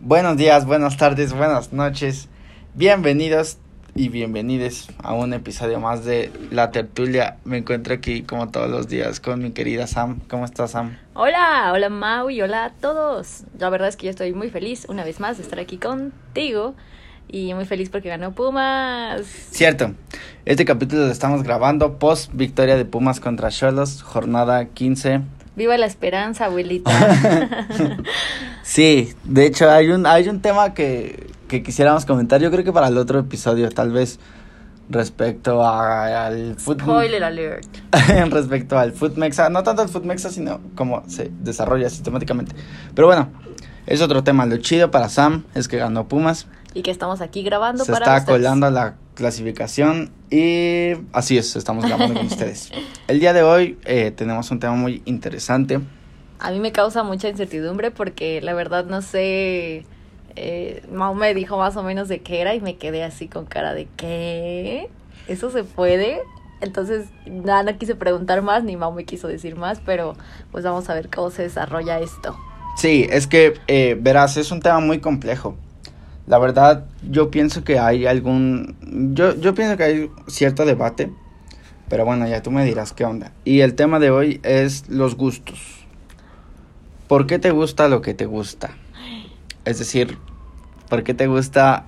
Buenos días, buenas tardes, buenas noches. Bienvenidos y bienvenides a un episodio más de La Tertulia. Me encuentro aquí como todos los días con mi querida Sam. ¿Cómo estás, Sam? Hola, hola Mau y hola a todos. La verdad es que yo estoy muy feliz una vez más de estar aquí contigo y muy feliz porque ganó Pumas. Cierto. Este capítulo lo estamos grabando post victoria de Pumas contra Cholos, jornada 15. Viva la esperanza, abuelita. sí, de hecho hay un hay un tema que, que quisiéramos comentar, yo creo que para el otro episodio tal vez respecto a, al fútbol. Spoiler alert. respecto al Footmexa, no tanto al Footmexa, sino cómo se desarrolla sistemáticamente. Pero bueno, es otro tema. Lo chido para Sam es que ganó Pumas. Y que estamos aquí grabando se está colando la clasificación y así es, estamos grabando con ustedes. El día de hoy eh, tenemos un tema muy interesante. A mí me causa mucha incertidumbre porque la verdad no sé, eh, Mau me dijo más o menos de qué era y me quedé así con cara de qué, eso se puede. Entonces, nada, no quise preguntar más, ni Mau me quiso decir más, pero pues vamos a ver cómo se desarrolla esto. Sí, es que, eh, verás, es un tema muy complejo. La verdad, yo pienso que hay algún... Yo, yo pienso que hay cierto debate, pero bueno, ya tú me dirás qué onda. Y el tema de hoy es los gustos. ¿Por qué te gusta lo que te gusta? Es decir, ¿por qué te gusta...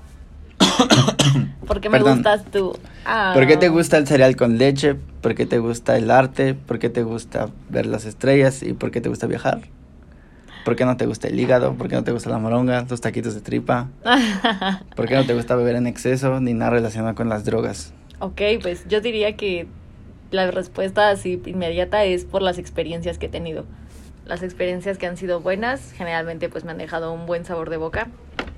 ¿Por qué me gustas tú? ¿Por qué te ah. gusta el cereal con leche? ¿Por qué te gusta el arte? ¿Por qué te gusta ver las estrellas? ¿Y por qué te gusta viajar? ¿Por qué no te gusta el hígado? ¿Por qué no te gusta la moronga? Los taquitos de tripa. ¿Por qué no te gusta beber en exceso ni nada relacionado con las drogas? Ok, pues yo diría que la respuesta así inmediata es por las experiencias que he tenido. Las experiencias que han sido buenas, generalmente pues me han dejado un buen sabor de boca.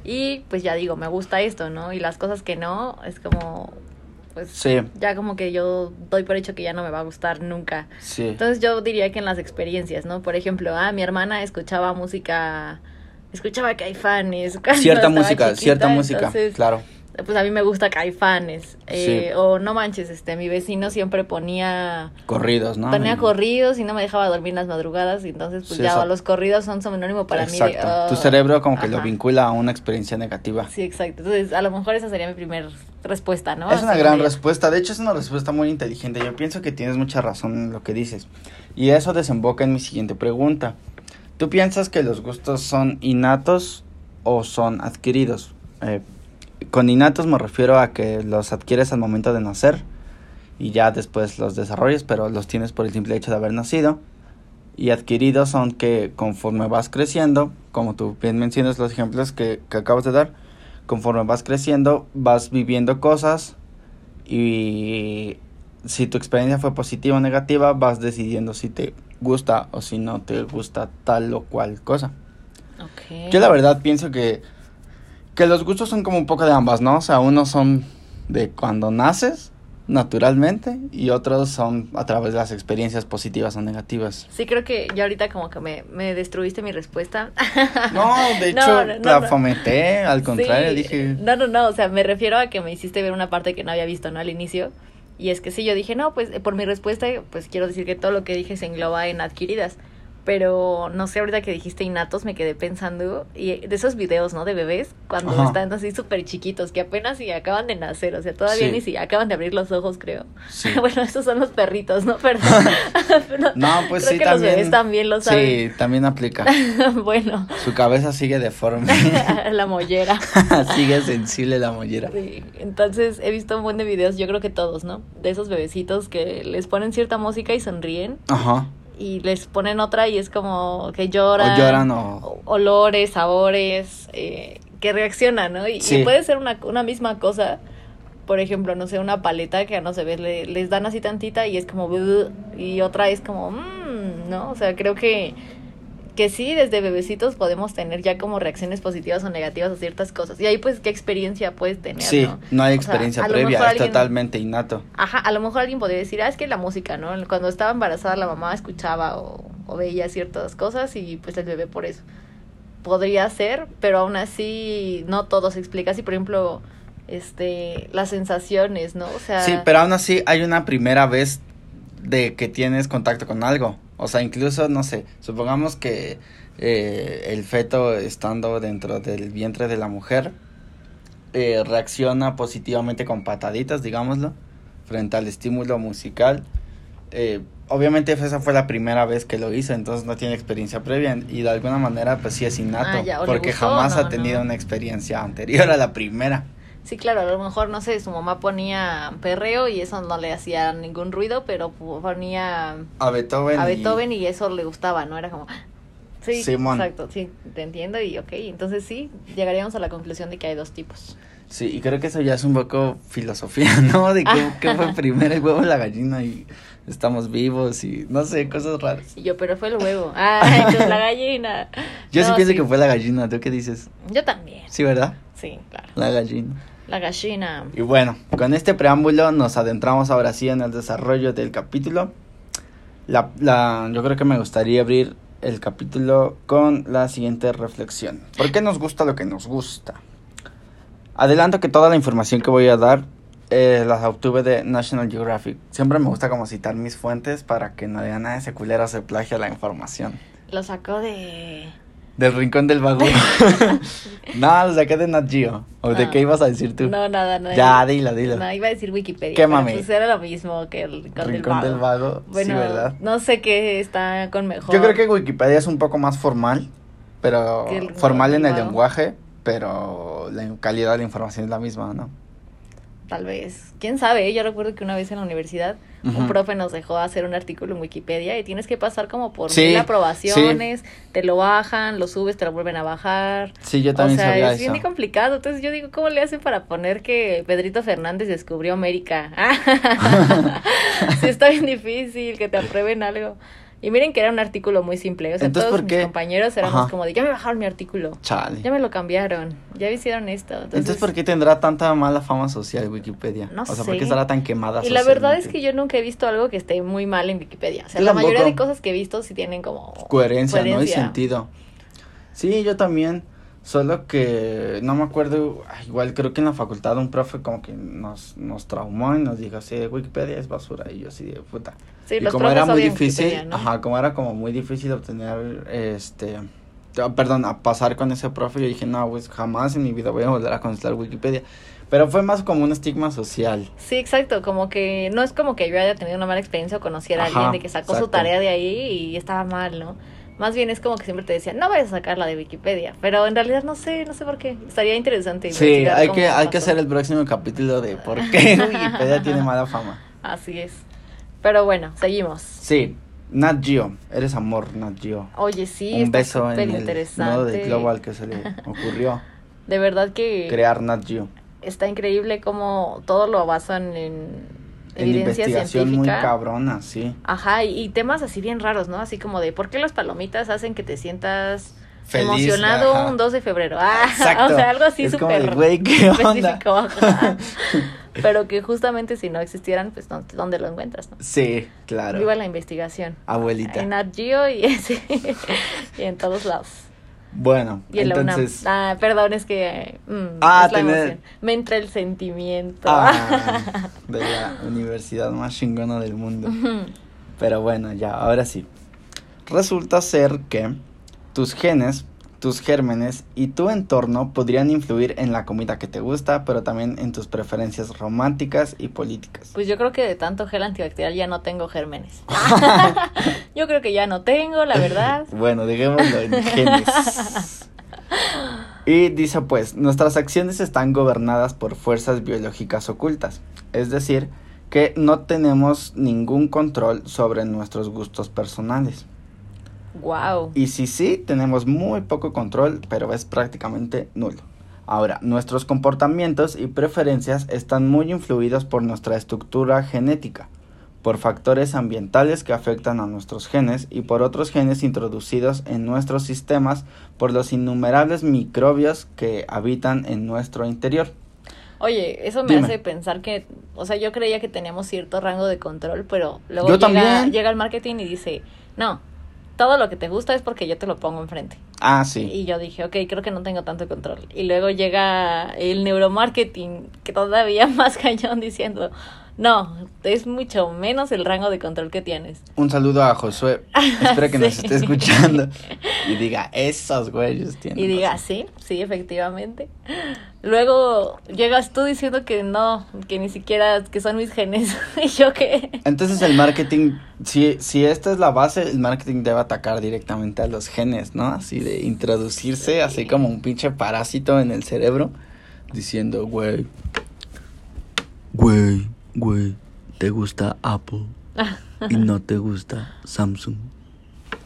Y pues ya digo, me gusta esto, ¿no? Y las cosas que no, es como, pues ya como que yo doy por hecho que ya no me va a gustar nunca. Sí. Entonces yo diría que en las experiencias, ¿no? Por ejemplo, ah, mi hermana escuchaba música, escuchaba Caifanes. Cierta música, cierta música, claro pues a mí me gusta Caifanes. Eh, O no manches, este, mi vecino siempre ponía... Corridos, ¿no? Ponía corridos y no me dejaba dormir las madrugadas. Y entonces, pues ya los corridos son sinónimo para mí. tu cerebro como que lo vincula a una experiencia negativa. Sí, exacto. Entonces, a lo mejor esa sería mi primera respuesta, ¿no? Es una gran respuesta. De hecho, es una respuesta muy inteligente. Yo pienso que tienes mucha razón en lo que dices. Y eso desemboca en mi siguiente pregunta. ¿Tú piensas que los gustos son innatos o son adquiridos? Eh, con innatos me refiero a que los adquieres al momento de nacer y ya después los desarrollas, pero los tienes por el simple hecho de haber nacido. Y adquiridos son que conforme vas creciendo, como tú bien mencionas los ejemplos que, que acabas de dar, conforme vas creciendo, vas viviendo cosas y si tu experiencia fue positiva o negativa, vas decidiendo si te gusta o si no te gusta tal o cual cosa. Yo la verdad pienso que que los gustos son como un poco de ambas, ¿no? O sea, unos son de cuando naces, naturalmente, y otros son a través de las experiencias positivas o negativas. Sí, creo que ya ahorita como que me, me destruiste mi respuesta. No, de hecho, la fomenté, al contrario, dije... No, no, no, o sea, me refiero a que me hiciste ver una parte que no había visto, ¿no? Al inicio. Y es que sí, yo dije, no, pues por mi respuesta, pues quiero decir que todo lo que dije se engloba en adquiridas pero no sé, ahorita que dijiste innatos me quedé pensando, y de esos videos, ¿no? De bebés, cuando están así súper chiquitos, que apenas si acaban de nacer, o sea, todavía ni si acaban de abrir los ojos, creo. bueno, esos son los perritos, ¿no? Perdón. no, pues sí, que también. Los bebés también lo saben. Sí, también aplica. bueno. Su cabeza sigue deforme. la mollera. sigue sensible la mollera. Sí, entonces he visto un buen de videos, yo creo que todos, ¿no? De esos bebecitos que les ponen cierta música y sonríen. Ajá y les ponen otra y es como que lloran. O lloran o... Olores, sabores, eh, que reaccionan, ¿no? Y, puede ser una, una misma cosa. Por ejemplo, no sé, una paleta que no se ve, les dan así tantita y es como... Y otra es como... Mmm, ¿no? O sea, creo que que sí, desde bebecitos podemos tener ya como reacciones positivas o negativas a ciertas cosas. Y ahí pues, ¿qué experiencia puedes tener? Sí, no, hay experiencia previa, es totalmente innato. Ajá, a lo mejor alguien podría decir, ah, es que la música, ¿no? Cuando estaba embarazada la mamá escuchaba o, veía ciertas cosas y pues el bebé por eso. Podría ser, pero aún así no todo se explica. Así, por ejemplo, este, las sensaciones, ¿no? O sea... Sí, pero aún así hay una primera vez de que tienes contacto con algo. O sea, incluso, no sé, supongamos que eh, el feto estando dentro del vientre de la mujer eh, reacciona positivamente con pataditas, digámoslo, frente al estímulo musical. Eh, obviamente esa fue la primera vez que lo hizo, entonces no tiene experiencia previa y de alguna manera pues sí es innato, Ah, ya, porque gustó, jamás no, ha tenido no. una experiencia anterior a la primera. Sí, claro, a lo mejor, no sé, su mamá ponía perreo y eso no le hacía ningún ruido, pero ponía A Beethoven. a y- Beethoven y eso le gustaba, ¿no? Era como... Sí, Simón. exacto, sí, te entiendo y ok, entonces sí, llegaríamos a la conclusión de que hay dos tipos. Sí, y creo que eso ya es un poco filosofía, ¿no? De qué, qué fue primero el huevo la gallina y estamos vivos y no sé, cosas raras. Y yo, pero fue el huevo. Ah, entonces la gallina. Yo sí No, pienso que fue la gallina, ¿tú qué dices? Yo también. Sí, ¿verdad? Sí, claro. La gallina. La gallina. Y bueno, con este preámbulo nos adentramos ahora sí en el desarrollo del capítulo. La, la, yo creo que me gustaría abrir el capítulo con la siguiente reflexión. ¿Por qué nos gusta lo que nos gusta? Adelanto que toda la información que voy a dar eh, las obtuve de National Geographic. Siempre me gusta como citar mis fuentes para que no digan nada ese culero se plagia la información. Lo sacó de... Del rincón del vago. no, lo saqué de Nat Geo. ¿O de Ah. qué ibas a decir tú? No, nada, nada. Ya, dilo, dilo. No, iba a decir Wikipedia. Quémame. pero Pues era lo mismo que el Rincón, Rincón del del Vago. Vago, sí, Bueno, ¿verdad? no sé qué está con mejor. Yo creo que Wikipedia es un poco más formal, pero formal en el lenguaje, pero la calidad de la información es la misma, ¿no? Tal vez. ¿Quién sabe? Yo recuerdo que una vez en la universidad un profe nos dejó hacer un artículo en Wikipedia y tienes que pasar como por Sí, mil aprobaciones, te lo bajan, lo subes, te lo vuelven a bajar. Sí, yo O también sea, sabía es eso. bien complicado. Entonces yo digo, ¿cómo le hacen para poner que Pedrito Fernández descubrió América? sí, está bien difícil que te aprueben algo. Y miren que era un artículo muy simple. O sea, Entonces, todos ¿por mis compañeros éramos Ajá. como de, ya me bajaron mi artículo. Chale. Ya me lo cambiaron. Ya me hicieron esto. Entonces, Entonces, ¿por qué tendrá tanta mala fama social Wikipedia? No o sea, ¿por sé. qué estará tan quemada Y la verdad es que yo nunca he visto algo que esté muy mal en Wikipedia. O sea, Yo la mayoría de cosas que he visto sí tienen como... Coherencia, ¿no? Y sentido. Sí, yo también. Solo que no me acuerdo, ah, igual creo que en la facultad un profe como que nos, nos traumó y nos dijo así, Wikipedia es basura. Y yo así de puta. Sí, y los como era muy difícil, ajá, como era como muy difícil obtener, este, ah, perdón, a pasar con ese profe, yo dije, no, pues jamás en mi vida voy a volver a consultar Wikipedia. Pero fue más como un estigma social. Sí, exacto, como que no es como que yo haya tenido una mala experiencia o conociera a alguien de que sacó su tarea de ahí y estaba mal, ¿no? Más bien es como que siempre te decían, no vayas a sacarla de Wikipedia, pero en realidad no sé, no sé por qué. Estaría interesante. Sí, hay que, hay que hacer el próximo capítulo de por qué Wikipedia tiene mala fama. Así es. Pero bueno, seguimos. Sí, Nat Geo, eres amor, Nat Geo. Oye, sí, un beso en el modo de global que se le ocurrió De verdad que crear Nat Geo. está increíble cómo todo lo basan en En evidencia investigación muy científica. cabrona, sí. Ajá, y, y temas así bien raros, ¿no? Así como de por qué las palomitas hacen que te sientas Feliz, emocionado ajá. un 2 de febrero. Ah, Exacto. o sea, algo así súper de, güey, ¿qué onda? específico. ajá. Pero que justamente si no existieran, pues ¿dó- ¿dónde lo encuentras? No? Sí, claro. Viva la investigación. Abuelita. En Nat Geo y, y en todos lados. Bueno, Y entonces... Ah, perdón, es que mm, Ah, es la tener-. Me entra el sentimiento. Ah, de la universidad más chingona del mundo. Pero bueno, ya, ahora sí. Resulta ser que tus genes, tus gérmenes y tu entorno podrían influir en la comida que te gusta, pero también en tus preferencias románticas y políticas. Pues yo creo que de tanto gel antibacterial ya no tengo gérmenes. yo creo que ya no tengo, la verdad. Bueno, dejémoslo en genes. Y dice pues, nuestras acciones están gobernadas por fuerzas biológicas ocultas, es decir, que no tenemos ningún control sobre nuestros gustos personales. Wow. Y si sí, tenemos muy poco control, pero es prácticamente nulo. Ahora, nuestros comportamientos y preferencias están muy influidos por nuestra estructura genética, por factores ambientales que afectan a nuestros genes y por otros genes introducidos en nuestros sistemas por los innumerables microbios que habitan en nuestro interior. Oye, eso me Dime. hace pensar que, o sea, yo creía que teníamos cierto rango de control, pero luego Yo llega, también. llega el marketing y dice, no, todo lo que te gusta es porque yo te lo pongo enfrente. Ah, sí. Y yo dije, ok, creo que no tengo tanto control. Y luego llega el neuromarketing, que todavía más cañón diciendo, No, es mucho menos el rango de control que tienes. Un saludo a Josué. Espero que nos esté escuchando. Y diga, esos güeyes tienen. Y diga, razón". sí, sí, efectivamente. Luego llegas tú diciendo que no, que ni siquiera, que son mis genes. y yo que... Entonces el marketing, si, si esta es la base, el marketing debe atacar directamente a los genes, ¿no? Así de introducirse, así como un pinche parásito en el cerebro, diciendo, güey, güey, güey, te gusta Apple y no te gusta Samsung.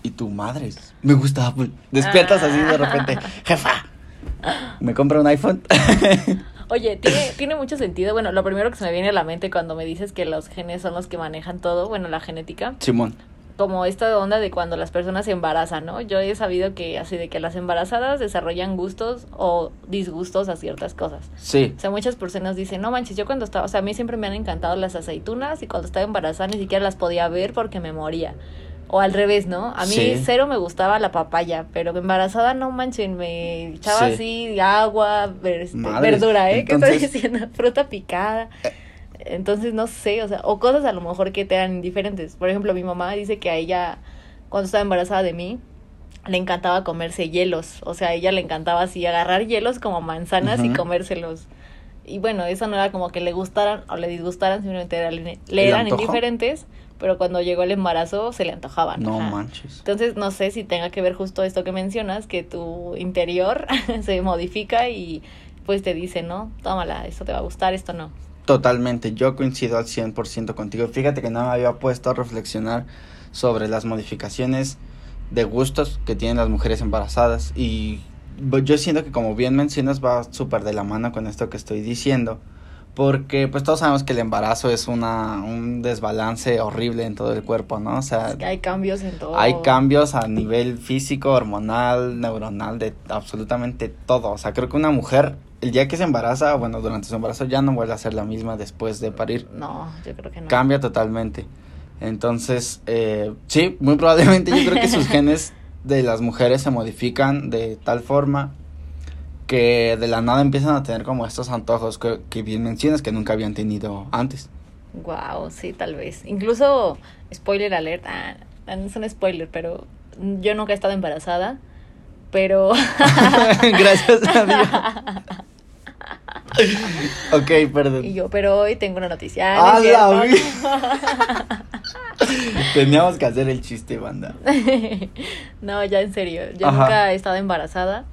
Y tu madre, me gusta Apple. Despiertas así de repente, jefa, ¿me compra un iPhone? Oye, tiene, tiene mucho sentido. Bueno, lo primero que se me viene a la mente cuando me dices que los genes son los que manejan todo, bueno, la genética, Simón, como esta onda de cuando las personas se embarazan, ¿no? Yo he sabido que así de que las embarazadas desarrollan gustos o disgustos a ciertas cosas. sí. O sea, muchas personas dicen, no manches, yo cuando estaba, o sea, a mí siempre me han encantado las aceitunas y cuando estaba embarazada ni siquiera las podía ver porque me moría. O al revés, ¿no? A mí Sí. cero me gustaba la papaya, pero embarazada no manchen, me echaba Sí. así agua, ver- este, verdura, ¿eh? ¿Qué entonces- estoy diciendo? Fruta picada. Entonces, no sé, o sea, o cosas a lo mejor que te eran indiferentes. Por ejemplo, mi mamá dice que a ella, cuando estaba embarazada de mí, le encantaba comerse hielos. O sea, a ella le encantaba así agarrar hielos como manzanas y comérselos. Y bueno, eso no era como que le gustaran o le disgustaran, simplemente era- le, ¿Le eran indiferentes, pero cuando llegó el embarazo se le antojaban. No Ajá. manches. Entonces, no sé si tenga que ver justo esto que mencionas, que tu interior se modifica y pues te dice, no, tómala, esto te va a gustar, esto no. Totalmente, yo coincido al 100% contigo. Fíjate que no me había puesto a reflexionar sobre las modificaciones de gustos que tienen las mujeres embarazadas y bo- yo siento que como bien mencionas va súper de la mano con esto que estoy diciendo porque pues todos sabemos que el embarazo es una un desbalance horrible en todo el cuerpo, ¿no? O sea, Es que hay cambios en todo. hay cambios a nivel físico, hormonal, neuronal, de absolutamente todo. O sea, creo que una mujer, el día que se embaraza, bueno, durante su embarazo ya no vuelve a ser la misma después de parir. No, yo creo que no. Cambia totalmente. Entonces, eh, sí, muy probablemente yo creo que sus genes de las mujeres se modifican de tal forma que de la nada empiezan a tener como estos antojos que, que bien mencionas que nunca habían tenido antes. Wow, sí, tal vez. Incluso, spoiler alert, ah, no es un spoiler, pero yo nunca he estado embarazada, pero... Gracias a Dios. ok, perdón. y yo, pero hoy tengo una noticia. No es ¡A la cierto. Teníamos que hacer el chiste, banda. no, ya en serio. Yo Ajá. nunca he estado embarazada,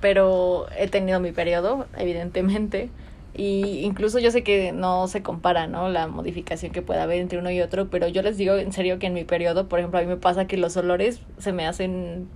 pero he tenido mi periodo, evidentemente. Y incluso yo sé que no se compara, ¿no? La modificación que puede haber entre uno y otro, pero yo les digo en serio que en mi periodo, por ejemplo, a mí me pasa que los olores se me hacen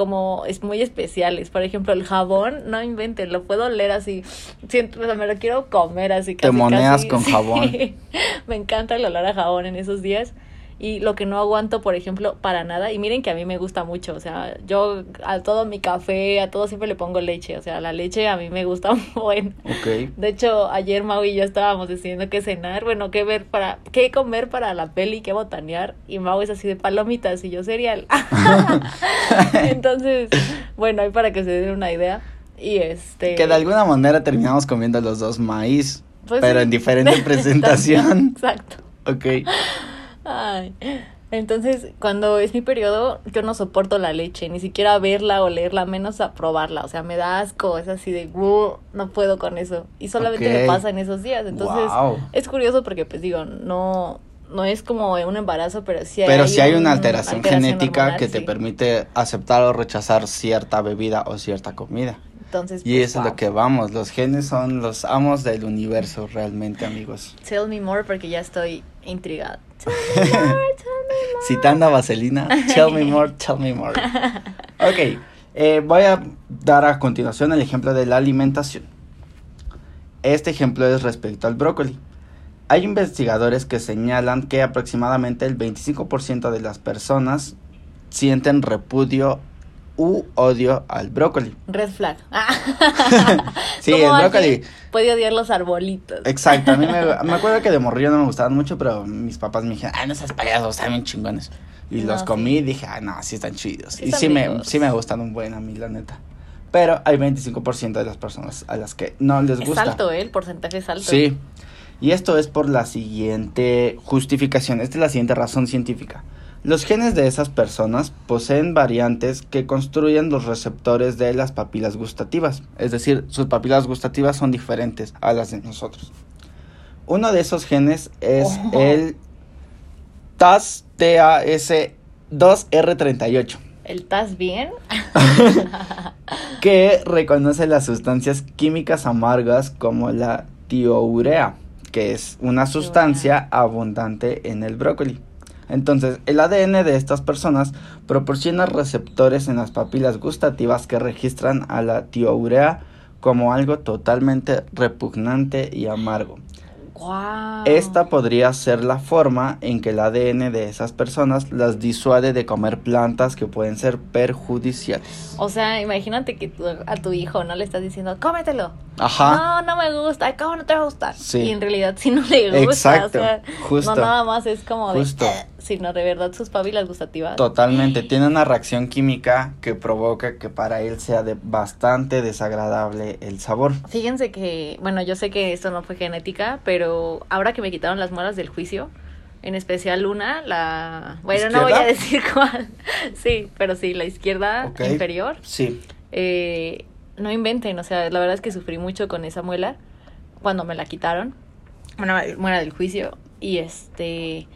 como es muy especiales. Por ejemplo, el jabón, no inventen, lo puedo oler así. Siento, o sea, me lo quiero comer así Te casi, moneas casi. con Sí. jabón. me encanta el olor a jabón en esos días. Y lo que no aguanto, por ejemplo, para nada, y miren que a mí me gusta mucho, o sea, yo a todo mi café, a todo siempre le pongo leche, o sea, la leche a mí me gusta un buen. Ok. De hecho, ayer Mau y yo estábamos decidiendo qué cenar, bueno, qué ver para, qué comer para la peli, qué botanear, y Mau es así de palomitas y yo cereal. Entonces, bueno, ahí para que se den una idea. Y este. Que de alguna manera terminamos comiendo los dos maíz, pues pero sí. en diferente presentación. Exacto. Ok. Ay. Entonces, cuando es mi periodo, yo no soporto la leche, ni siquiera verla o leerla, menos a probarla. O sea, me da asco, es así de, no puedo con eso. Y solamente Ok. me pasa en esos días. Entonces, es curioso porque, pues digo, no, no es como un embarazo, pero sí Pero si hay un- una alteración, genética hormonal, que te permite aceptar o rechazar cierta bebida o cierta comida. Entonces, Y pues, eso es lo que vamos, los genes son los amos del universo realmente, amigos. Tell me more porque ya estoy intrigada. Tell me more, tell me more. Citando a Vaselina, tell me more, tell me more. Ok, eh, voy a dar a continuación el ejemplo de la alimentación. Este ejemplo es respecto al brócoli. Hay investigadores que señalan que aproximadamente el 25% de las personas sienten repudio u odio al brócoli. Red flag. Sí, el brócoli. Puede odiar los arbolitos. Exacto, a mí me, me acuerdo que de morrillo no me gustaban mucho, pero mis papás me dijeron, ay, no seas payaso, están bien chingones. Y No, los sí. comí y dije, ay, no, sí están chidos. Sí y están sí me, sí me gustan un buen a mí, la neta. Pero hay 25% de las personas a las que no les Es gusta. alto, ¿eh? El porcentaje es alto. Sí. Y esto es por la siguiente justificación, esta es la siguiente razón científica. Los genes de esas personas poseen variantes que construyen los receptores de las papilas gustativas, es decir, sus papilas gustativas son diferentes a las de nosotros. Uno de esos genes es Oh. el TAS TAS2R38, ¿El TAS bien? que reconoce las sustancias químicas amargas como la tiourea, que es una sustancia abundante en el brócoli. Entonces, el ADN de estas personas proporciona receptores en las papilas gustativas que registran a la tiourea como algo totalmente repugnante y amargo. ¡Guau! Esta podría ser la forma en que el ADN de esas personas las disuade de comer plantas que pueden ser perjudiciales. O sea, imagínate que tú- a tu hijo no le estás diciendo, cómetelo. Ajá. No, no me gusta. ¿Cómo no te va a gustar? Sí. Y en realidad sí no le gusta. Exacto, O sea, justo. No nada más es como de, Justo. Sino de verdad sus papilas gustativas. Totalmente, tiene una reacción química que provoca que para él sea de bastante desagradable el sabor. Fíjense que, bueno, yo sé que esto no fue genética, pero ahora que me quitaron las muelas del juicio, en especial una, la... Bueno, no voy a decir cuál. Sí, pero sí, la izquierda inferior. Sí. Eh, no inventen, o sea, la verdad es que sufrí mucho con esa muela cuando me la quitaron. Bueno, muela del juicio. Y este...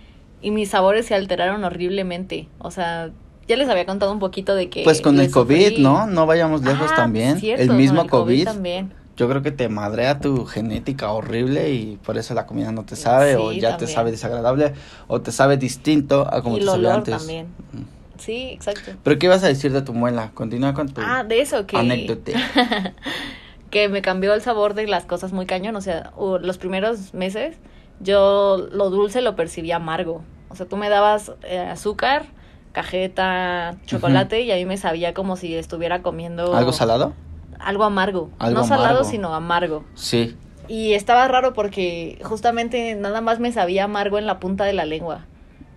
Y mis sabores se alteraron horriblemente. O sea, ya les había contado un poquito de que... Pues con el COVID, sufrí. ¿no? No vayamos lejos Ah, también. cierto, el mismo COVID, también. yo creo que te madrea tu genética horrible y por eso la comida no te sabe o ya te sabe desagradable o te sabe distinto a como y te sabía antes. también. Sí, exacto. Pero ¿qué ibas a decir de tu muela? Continúa con tu Ah, de eso que... anécdota. que me cambió el sabor de las cosas muy cañón. O sea, los primeros meses yo lo dulce lo percibía amargo. O sea, tú me dabas eh, azúcar, cajeta, chocolate y a mí me sabía como si estuviera comiendo... ¿Algo salado? Algo amargo. Algo no salado, sino amargo. Sí. Y estaba raro porque justamente nada más me sabía amargo en la punta de la lengua.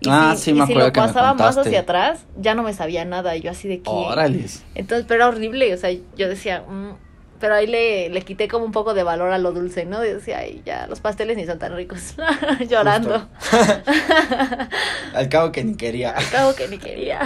Y Ah, si, sí, y me si acuerdo lo que me pasaba más hacia atrás, ya no me sabía nada. Y yo así de que... Órales. Entonces, pero era horrible, o sea, yo decía, "Mm", pero ahí le, le quité como un poco de valor a lo dulce, ¿no? Y decía, ay, ya, los pasteles ni son tan ricos, llorando. Al cabo que ni quería. Al cabo que ni quería.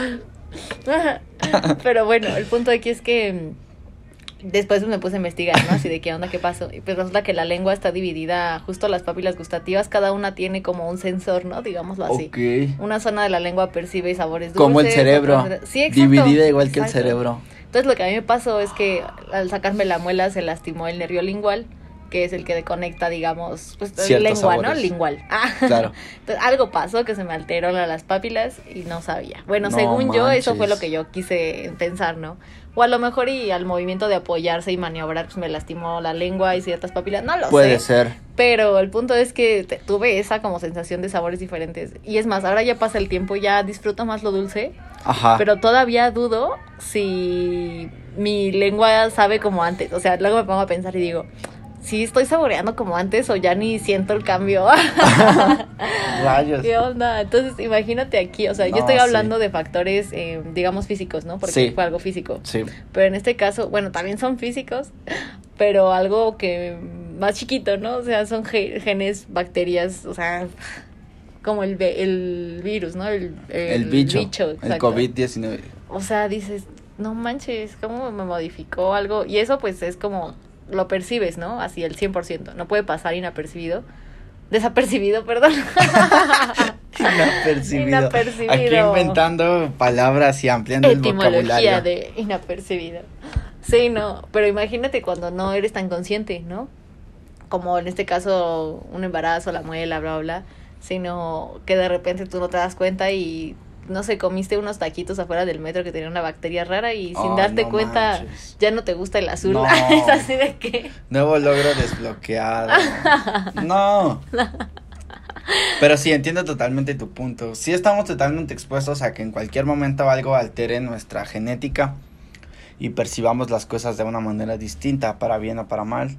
pero bueno, el punto aquí es que mm, después me puse a investigar, ¿no? Así de qué onda, qué pasó. Y pues resulta que la lengua está dividida, justo las papilas gustativas, cada una tiene como un sensor, ¿no? Digámoslo así. Ok. Una zona de la lengua percibe sabores dulces. Como el cerebro. otra- Sí, exacto. Dividida igual que el cerebro. Entonces lo que a mí me pasó es que al sacarme la muela se lastimó el nervio lingual, que es el que conecta, digamos, pues lengua, ¿no? Lingual. Ah. Claro. Entonces algo pasó que se me alteró la- las papilas y no sabía. Bueno, No según yo, eso fue lo que yo quise pensar, ¿no? O a lo mejor y al movimiento de apoyarse y maniobrar, pues me lastimó la lengua y ciertas papilas. No lo Puede sé. ser. Pero el punto es que te- tuve esa como sensación de sabores diferentes. Y es más, ahora ya pasa el tiempo, ya disfruto más lo dulce. Ajá. Pero todavía dudo si mi lengua sabe como antes. O sea, luego me pongo a pensar y digo, si estoy saboreando como antes o ya ni siento el cambio. Rayos. ¿Qué onda? Entonces, imagínate aquí. O sea, yo estoy hablando sí. de factores, eh, digamos, físicos, ¿no? Porque Sí. fue algo físico. Sí. Pero en este caso, bueno, también son físicos, pero algo que más chiquito, ¿no? O sea, son ge- genes, bacterias, o sea, como el, el virus, ¿no? El, El, bicho. el exacto. COVID-19. O sea, dices, no manches, ¿cómo me modificó algo? Y eso pues es como, lo percibes, ¿no? Así el 100%, no puede pasar inapercibido. Desapercibido, perdón. Inapercibido. Inapercibido. Aquí inventando palabras y ampliando el Etimología vocabulario. de inapercibido. Sí, no, pero imagínate cuando no eres tan consciente, ¿no? Como en este caso un embarazo, la muela, bla, bla, bla, sino que de repente tú no te das cuenta y no sé, comiste unos taquitos afuera del metro que tenían una bacteria rara y sin darte no cuenta manches. ya no te gusta el azul. No. es así de que Nuevo logro desbloqueado. no. Pero sí, entiendo totalmente tu punto. Sí estamos totalmente expuestos a que en cualquier momento algo altere nuestra genética y percibamos las cosas de una manera distinta, para bien o para mal.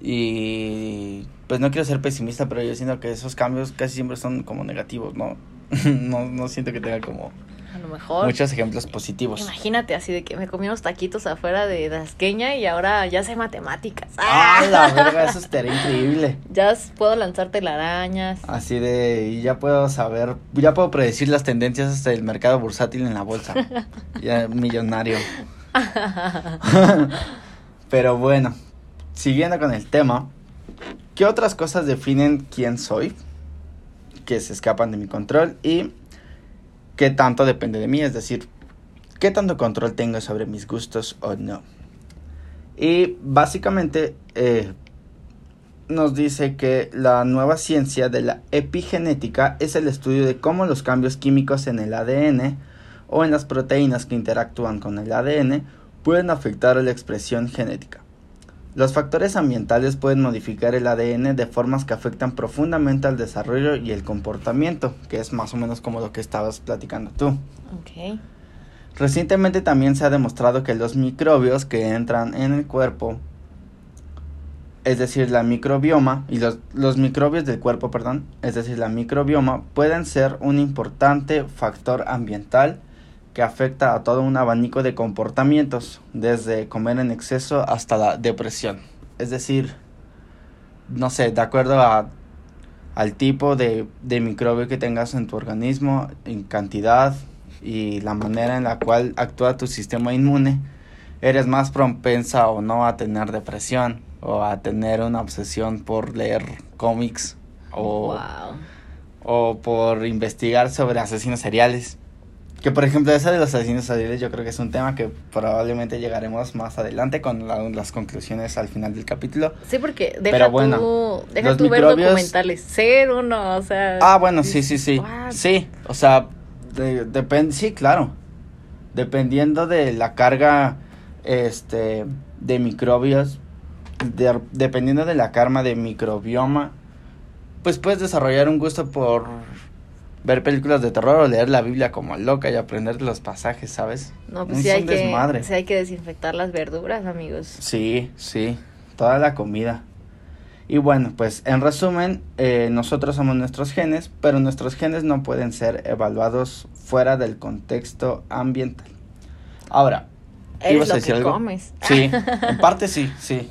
Y pues no quiero ser pesimista, pero yo siento que esos cambios casi siempre son como negativos, ¿no? no, no siento que tenga como A lo mejor. muchos ejemplos positivos. Imagínate así de que me comí unos taquitos afuera de Dasqueña y ahora ya sé matemáticas. ¡Ah, la verga! Eso estaría increíble. Ya puedo lanzar telarañas. Así de, y ya puedo saber, ya puedo predecir las tendencias hasta el mercado bursátil en la bolsa. ya millonario. Pero bueno, siguiendo con el tema, ¿qué otras cosas definen quién soy? Que se escapan de mi control y qué tanto depende de mí, es decir, qué tanto control tengo sobre mis gustos o no. Y básicamente eh, nos dice que la nueva ciencia de la epigenética es el estudio de cómo los cambios químicos en el ADN o en las proteínas que interactúan con el ADN pueden afectar a la expresión genética. Los factores ambientales pueden modificar el ADN de formas que afectan profundamente al desarrollo y el comportamiento, que es más o menos como lo que estabas platicando tú. Ok. Recientemente también se ha demostrado que los microbios que entran en el cuerpo, es decir, la microbioma, y los, los microbios del cuerpo, perdón, es decir, la microbioma, pueden ser un importante factor ambiental que afecta a todo un abanico de comportamientos, desde comer en exceso hasta la depresión. Es decir, no sé, de acuerdo a, al tipo de, de microbio que tengas en tu organismo, en cantidad y la manera en la cual actúa tu sistema inmune, eres más propensa o no a tener depresión o a tener una obsesión por leer cómics o, Wow. o por investigar sobre asesinos seriales. Que por ejemplo, esa de los asesinos seriales yo creo que es un tema que probablemente llegaremos más adelante con la- las conclusiones al final del capítulo. Sí, porque deja Pero bueno, tú, deja los tú ver microbios- documentales. Ser uno, o sea. Ah, bueno, sí, sí, sí. What? Sí, o sea, de- depende, sí, claro. Dependiendo de la carga este de microbios, de- dependiendo de la karma de microbioma, pues puedes desarrollar un gusto por ver películas de terror o leer la Biblia como loca y aprender de los pasajes, ¿sabes? No, pues Es sí hay, que, desmadre. sí hay que desinfectar las verduras, amigos. Sí, sí, toda la comida. Y bueno, pues en resumen, eh, nosotros somos nuestros genes, pero nuestros genes no pueden ser evaluados fuera del contexto ambiental. Ahora, ¿ibas a lo decir que algo? comes. sí, en parte sí, sí.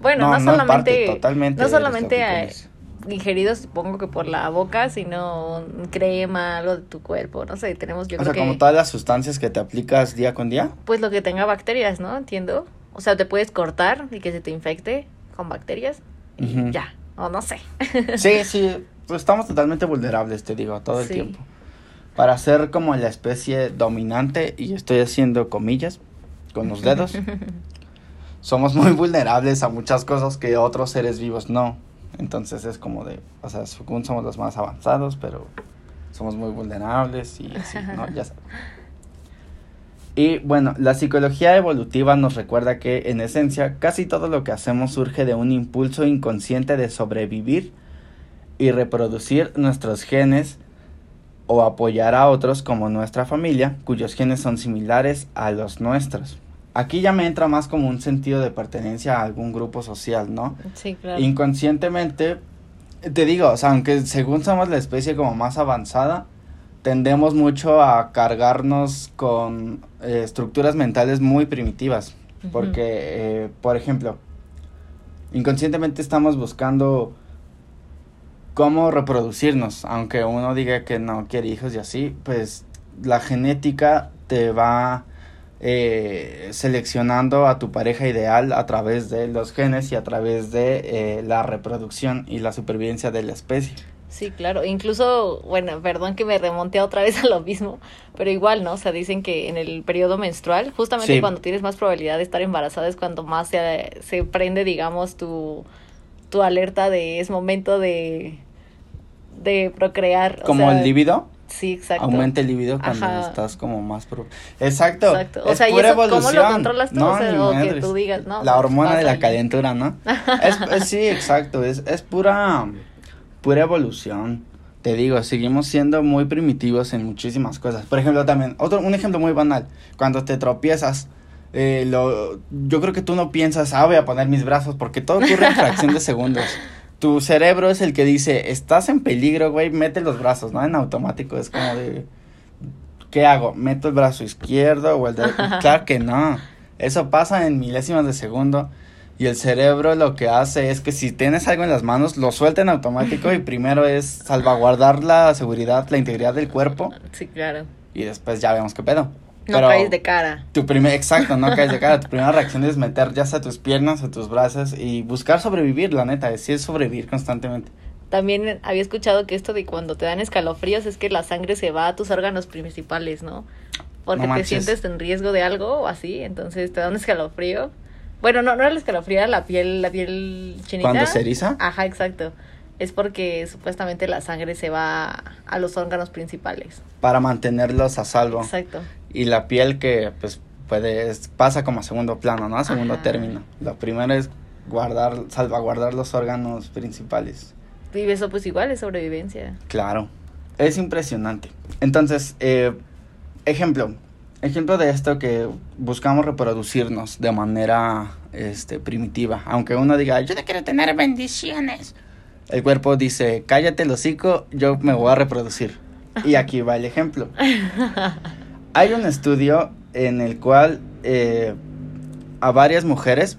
Bueno, no, No, no en solamente, parte, totalmente no solamente. Ingeridos, supongo que por la boca, sino crema, algo de tu cuerpo, no sé, tenemos yo o creo sea, como todas las sustancias que te aplicas día con día. pues lo que tenga bacterias, ¿no? Entiendo. O sea, te puedes cortar y que se te infecte con bacterias y ya, o no sé. Sí, sí, pues estamos totalmente vulnerables, te digo, todo el Sí. tiempo. Para ser como la especie dominante, y estoy haciendo comillas con los dedos, somos muy vulnerables a muchas cosas que otros seres vivos no. Entonces es como de, o sea, según somos los más avanzados, pero somos muy vulnerables y así, ¿no? Ya sabes. Y bueno, la psicología evolutiva nos recuerda que en esencia casi todo lo que hacemos surge de un impulso inconsciente de sobrevivir y reproducir nuestros genes o apoyar a otros como nuestra familia cuyos genes son similares a los nuestros. Aquí ya me entra más como un sentido de pertenencia a algún grupo social, ¿no? sí, claro. Inconscientemente, te digo, o sea, aunque según somos la especie como más avanzada, tendemos mucho a cargarnos con eh, estructuras mentales muy primitivas. Porque, eh, por ejemplo, inconscientemente estamos buscando cómo reproducirnos, aunque uno diga que no quiere hijos y así, pues la genética te va eh, seleccionando a tu pareja ideal a través de los genes y a través de eh, la reproducción y la supervivencia de la especie. Sí, claro. Incluso, bueno, perdón que me remonte otra vez a lo mismo, pero igual, ¿no? O sea, dicen que en el periodo menstrual, justamente Sí. cuando tienes más probabilidad de estar embarazada es cuando más se, se prende, digamos, tu, tu alerta de es momento de, de procrear. o Como sea, el libido, Sí, exacto. aumenta el libido cuando Ajá. estás como más... Pro... Exacto. Exacto. O es sea, ¿y pura eso cómo lo evolución. controlas tú? No, O sea, o que tú digas, no, La pues, hormona de la calentura, ¿no? es, es- sí, exacto. Es, es pura, pura evolución. Te digo, seguimos siendo muy primitivos en muchísimas cosas. Por ejemplo, también, otro, un ejemplo muy banal. Cuando te tropiezas, eh, lo, yo creo que tú no piensas, ah, voy a poner mis brazos, porque todo ocurre en fracción de segundos. Tu cerebro es el que dice, estás en peligro, güey, mete los brazos, ¿no? En automático, es como de... ¿qué hago? ¿Meto el brazo izquierdo o el derecho? claro que no. Eso pasa en milésimas de segundo. Y el cerebro lo que hace es que si tienes algo en las manos, lo suelta en automático y primero es salvaguardar la seguridad, la integridad del cuerpo. Sí, claro. Y después ya vemos qué pedo. No caes de cara. Tu primer, exacto, no caes de cara. Tu primera reacción es meter ya sea tus piernas o tus brazos y buscar sobrevivir, la neta. Sí es sobrevivir constantemente. También había escuchado que esto de cuando te dan escalofríos es que la sangre se va a tus órganos principales, ¿no? Porque te sientes en riesgo de algo o así, entonces te da un escalofrío. Bueno, no, no era el escalofrío, era la piel, la piel chinita. ¿Cuando se eriza? Ajá, exacto. Es porque supuestamente la sangre se va a los órganos principales. Para mantenerlos a salvo. Exacto. Y la piel que, pues, puede, pasa como a segundo plano, ¿no? A segundo término. Lo primero es guardar, salvaguardar los órganos principales. Y eso pues igual es sobrevivencia. Claro. Es impresionante. Entonces, eh, ejemplo, ejemplo de esto que buscamos reproducirnos de manera este, primitiva. Aunque uno diga, yo te quiero tener bendiciones. El cuerpo dice, cállate el hocico, yo me voy a reproducir. Y aquí va el ejemplo. Hay un estudio en el cual eh, a varias mujeres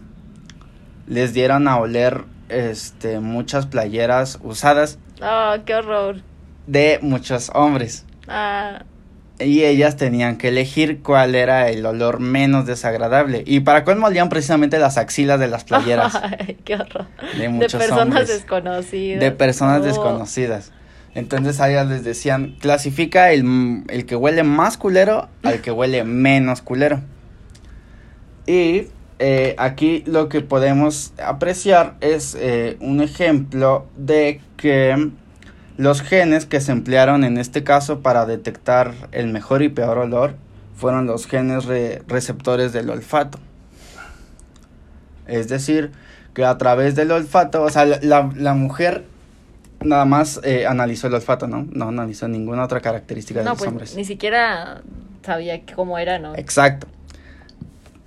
les dieron a oler este, muchas playeras usadas. Oh, qué horror. De muchos hombres. Ah. Y ellas tenían que elegir cuál era el olor menos desagradable. Y para cuál molían precisamente las axilas de las playeras. Ay, qué horror. De, personas desconocidas. De personas desconocidas. Entonces a ellas les decían, clasifica el, el que huele más culero al que huele menos culero. Y eh, aquí lo que podemos apreciar es eh, un ejemplo de que los genes que se emplearon en este caso para detectar el mejor y peor olor fueron los genes receptores del olfato. Es decir, que a través del olfato, o sea, la, mujer nada más eh, analizó el olfato, ¿no? No analizó ninguna otra característica de los pues, hombres. Ni siquiera sabía cómo era, ¿no? Exacto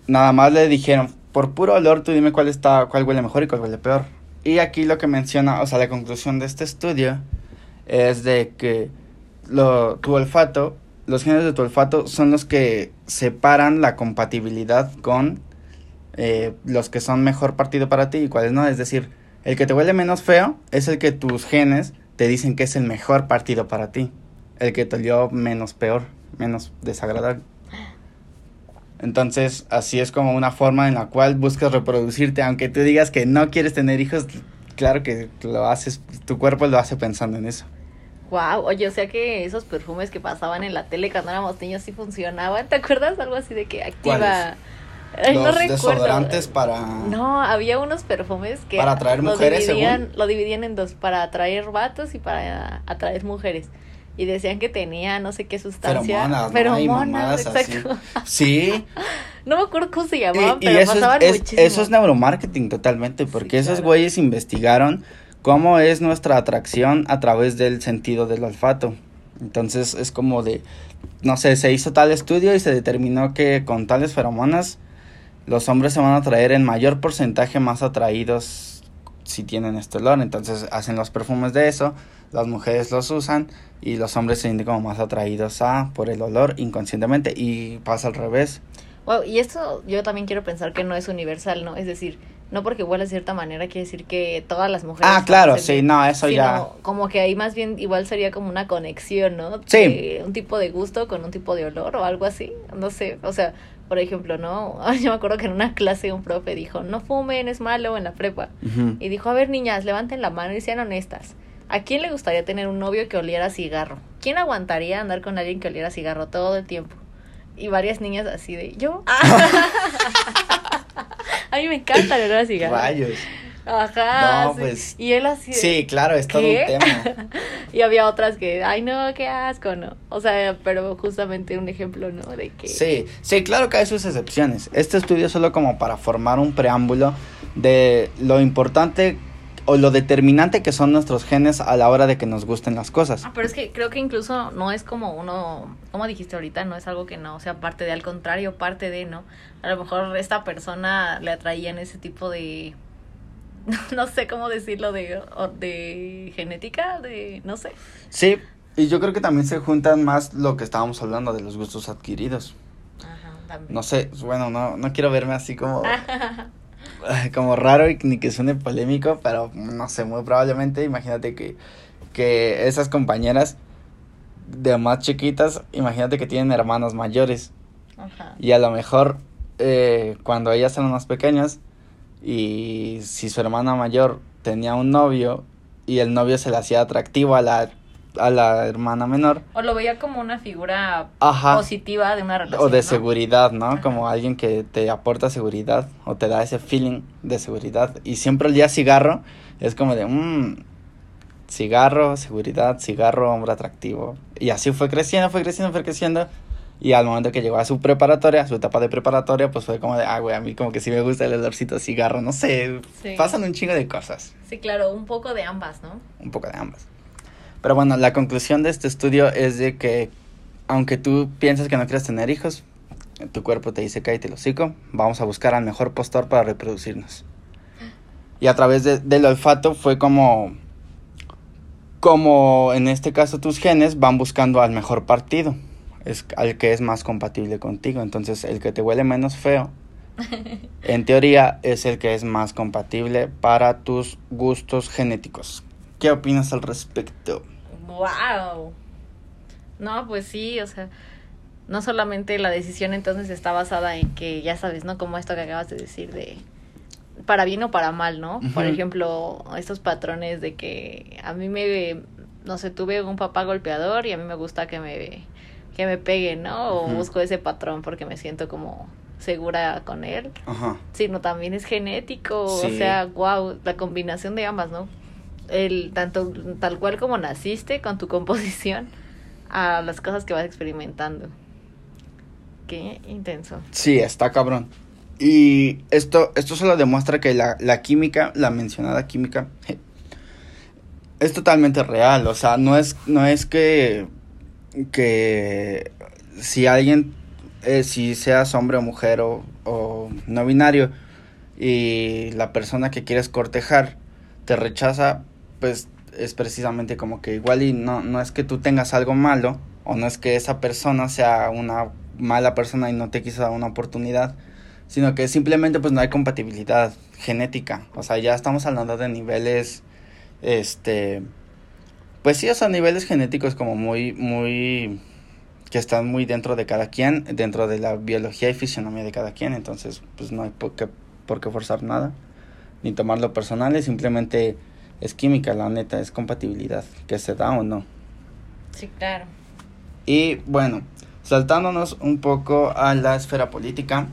nada más le dijeron, por puro olor tú dime cuál está, cuál huele mejor y cuál huele peor. Y aquí lo que menciona, o sea, la conclusión de este estudio es de que lo, tu olfato, los genes de tu olfato son los que separan la compatibilidad con eh, los que son mejor partido para ti y cuáles no. Es decir, el que te huele menos feo es el que tus genes te dicen que es el mejor partido para ti. El que te olió menos peor, menos desagradable. Entonces, así es como una forma en la cual buscas reproducirte, aunque tú digas que no quieres tener hijos, claro que lo haces, tu cuerpo lo hace pensando en eso. Wow, oye, o sea que esos perfumes que pasaban en la tele cuando éramos niños sí funcionaban, ¿te acuerdas? Algo así de que activa Los desodorantes para No, había unos perfumes que para atraer mujeres, lo dividían, lo dividían en dos, para atraer vatos y para atraer mujeres y decían que tenía no sé qué sustancia. Feromonas, Feromonas, exacto. Sí. no me acuerdo cómo se llamaban, pero eso pasaban es, muchísimo. Eso es neuromarketing totalmente, porque esos güeyes investigaron cómo es nuestra atracción a través del sentido del olfato. Entonces es como de, no sé, se hizo tal estudio y se determinó que con tales feromonas los hombres se van a atraer en mayor porcentaje más atraídos si tienen este olor. Entonces hacen los perfumes de eso las mujeres los usan y los hombres se sienten como más atraídos a por el olor inconscientemente y pasa al revés. Wow, y esto yo también quiero pensar que no es universal, ¿no? Es decir, no porque huele de cierta manera quiere decir que todas las mujeres. Ah, claro, sí, no, eso ya. Como que ahí más bien igual sería como una conexión, ¿no? Sí. un tipo de gusto con un tipo de olor o algo así. No sé, o sea, por ejemplo, ¿no? Yo me acuerdo que en una clase un profe dijo, no fumen, es malo en la prepa. Y dijo, a ver, niñas, levanten la mano y sean honestas. ¿A quién le gustaría tener un novio que oliera cigarro? ¿Quién aguantaría andar con alguien que oliera cigarro todo el tiempo? Y varias niñas así de, ¿yo? a mí me encanta el olor a cigarro. Rayos. Ajá. No, pues. Y él así. sí, claro, es todo un tema. y había otras que, ay, no, qué asco, ¿no? O sea, pero justamente un ejemplo, ¿no? De que. Sí, sí, claro que hay sus excepciones. Este estudio es solo como para formar un preámbulo de lo importante o lo determinante que son nuestros genes a la hora de que nos gusten las cosas. Ah, pero es que creo que incluso no es como uno, como dijiste ahorita, no es algo que no sea parte de, al contrario, parte de, ¿no? A lo mejor esta persona le atraían ese tipo de, no sé cómo decirlo, de, de genética, de, no sé. Sí, Y yo creo que también se juntan más lo que estábamos hablando de los gustos adquiridos. Ajá, también. No sé, bueno, no, no quiero verme así como, como raro y ni que suene polémico, pero no sé, muy probablemente, imagínate que, que esas compañeras de más chiquitas, imagínate que tienen hermanos mayores. Ajá. Y a lo mejor eh, cuando ellas eran más pequeñas y si su hermana mayor tenía un novio y el novio se le hacía atractivo a la, a la hermana menor O lo veía como una figura Ajá. positiva de una relación. o de ¿no? seguridad, ¿no? Ajá. Como alguien que te aporta seguridad o te da ese feeling de seguridad y siempre olía a cigarro, es como de, mmm, cigarro, seguridad, cigarro, hombre atractivo. Y así fue creciendo, fue creciendo, fue creciendo. Y al momento que llegó a su preparatoria, a su etapa de preparatoria, pues fue como de, ah, güey, a mí como que sí me gusta el olorcito a cigarro, no sé, Sí. pasan un chingo de cosas, Sí, claro, un poco de ambas, ¿no? un poco de ambas. Pero bueno, la conclusión de este estudio es de que, aunque tú piensas que no quieres tener hijos, tu cuerpo te dice, cállate el hocico, vamos a buscar al mejor postor para reproducirnos. Y a través de- del olfato fue como, como en este caso tus genes van buscando al mejor partido, es al que es más compatible contigo. Entonces el que te huele menos feo, en teoría es el que es más compatible para tus gustos genéticos. ¿Qué opinas al respecto? ¡Wow! No, pues sí, o sea, no solamente la decisión entonces está basada en que, ya sabes, ¿no? Como esto que acabas de decir de para bien o para mal, ¿no? Por ejemplo, estos patrones de que a mí me, no sé, tuve un papá golpeador y a mí me gusta que me, que me peguen, ¿no? O busco ese patrón porque me siento como segura con él, Ajá. sino también es genético, o sea, wow, la combinación de ambas, ¿no? El tanto tal cual como naciste con tu composición a las cosas que vas experimentando. Qué intenso. Sí, está cabrón. Y esto, esto solo demuestra que la, la química, la mencionada química, je, es totalmente real. O sea, no es, no es que, que si alguien, eh, si seas hombre o mujer o, no binario, y la persona que quieres cortejar te rechaza, pues es precisamente como que igual y no, no es que tú tengas algo malo, o no es que esa persona sea una mala persona y no te quiso dar una oportunidad, sino que simplemente pues no hay compatibilidad genética. O sea, ya estamos hablando de niveles, este, pues sí, o sea, niveles genéticos como muy, muy, que están muy dentro de cada quien, dentro de la biología y fisionomía de cada quien, entonces pues no hay por qué, por qué forzar nada, ni tomarlo personal, es simplemente es química, la neta, es compatibilidad, que se da o no. Sí, claro. Y bueno, saltándonos un poco a la esfera política,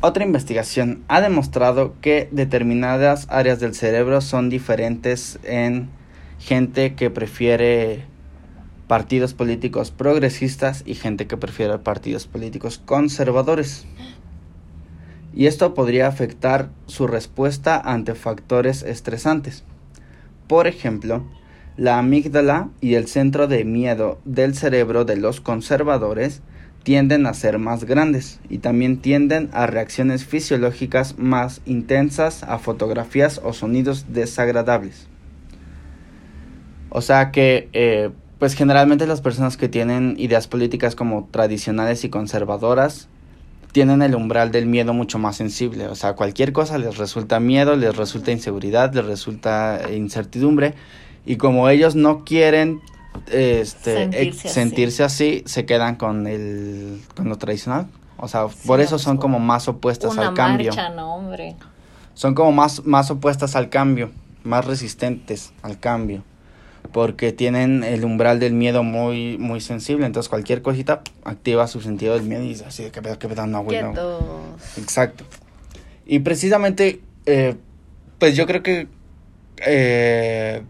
otra investigación ha demostrado que determinadas áreas del cerebro son diferentes en gente que prefiere partidos políticos progresistas y gente que prefiere partidos políticos conservadores. Y esto podría afectar su respuesta ante factores estresantes. Por ejemplo, la amígdala y el centro de miedo del cerebro de los conservadores tienden a ser más grandes y también tienden a reacciones fisiológicas más intensas a fotografías o sonidos desagradables. O sea que, eh, pues generalmente las personas que tienen ideas políticas como tradicionales y conservadoras tienen el umbral del miedo mucho más sensible. O sea, cualquier cosa les resulta miedo, les resulta inseguridad, les resulta incertidumbre. Y como ellos no quieren este, Sentirse así. sentirse así, se quedan con, el, con lo tradicional. O sea, Sí, por eso pues, son como más opuestas Una al cambio. marcha, no, hombre. Son como más, más opuestas al cambio, más resistentes al cambio. Porque tienen el umbral del miedo muy, muy sensible. Entonces cualquier cosita activa su sentido del miedo y dice así de que pedo, que pedo, no, güey, no. Exacto. Y precisamente, eh, pues yo creo que eh,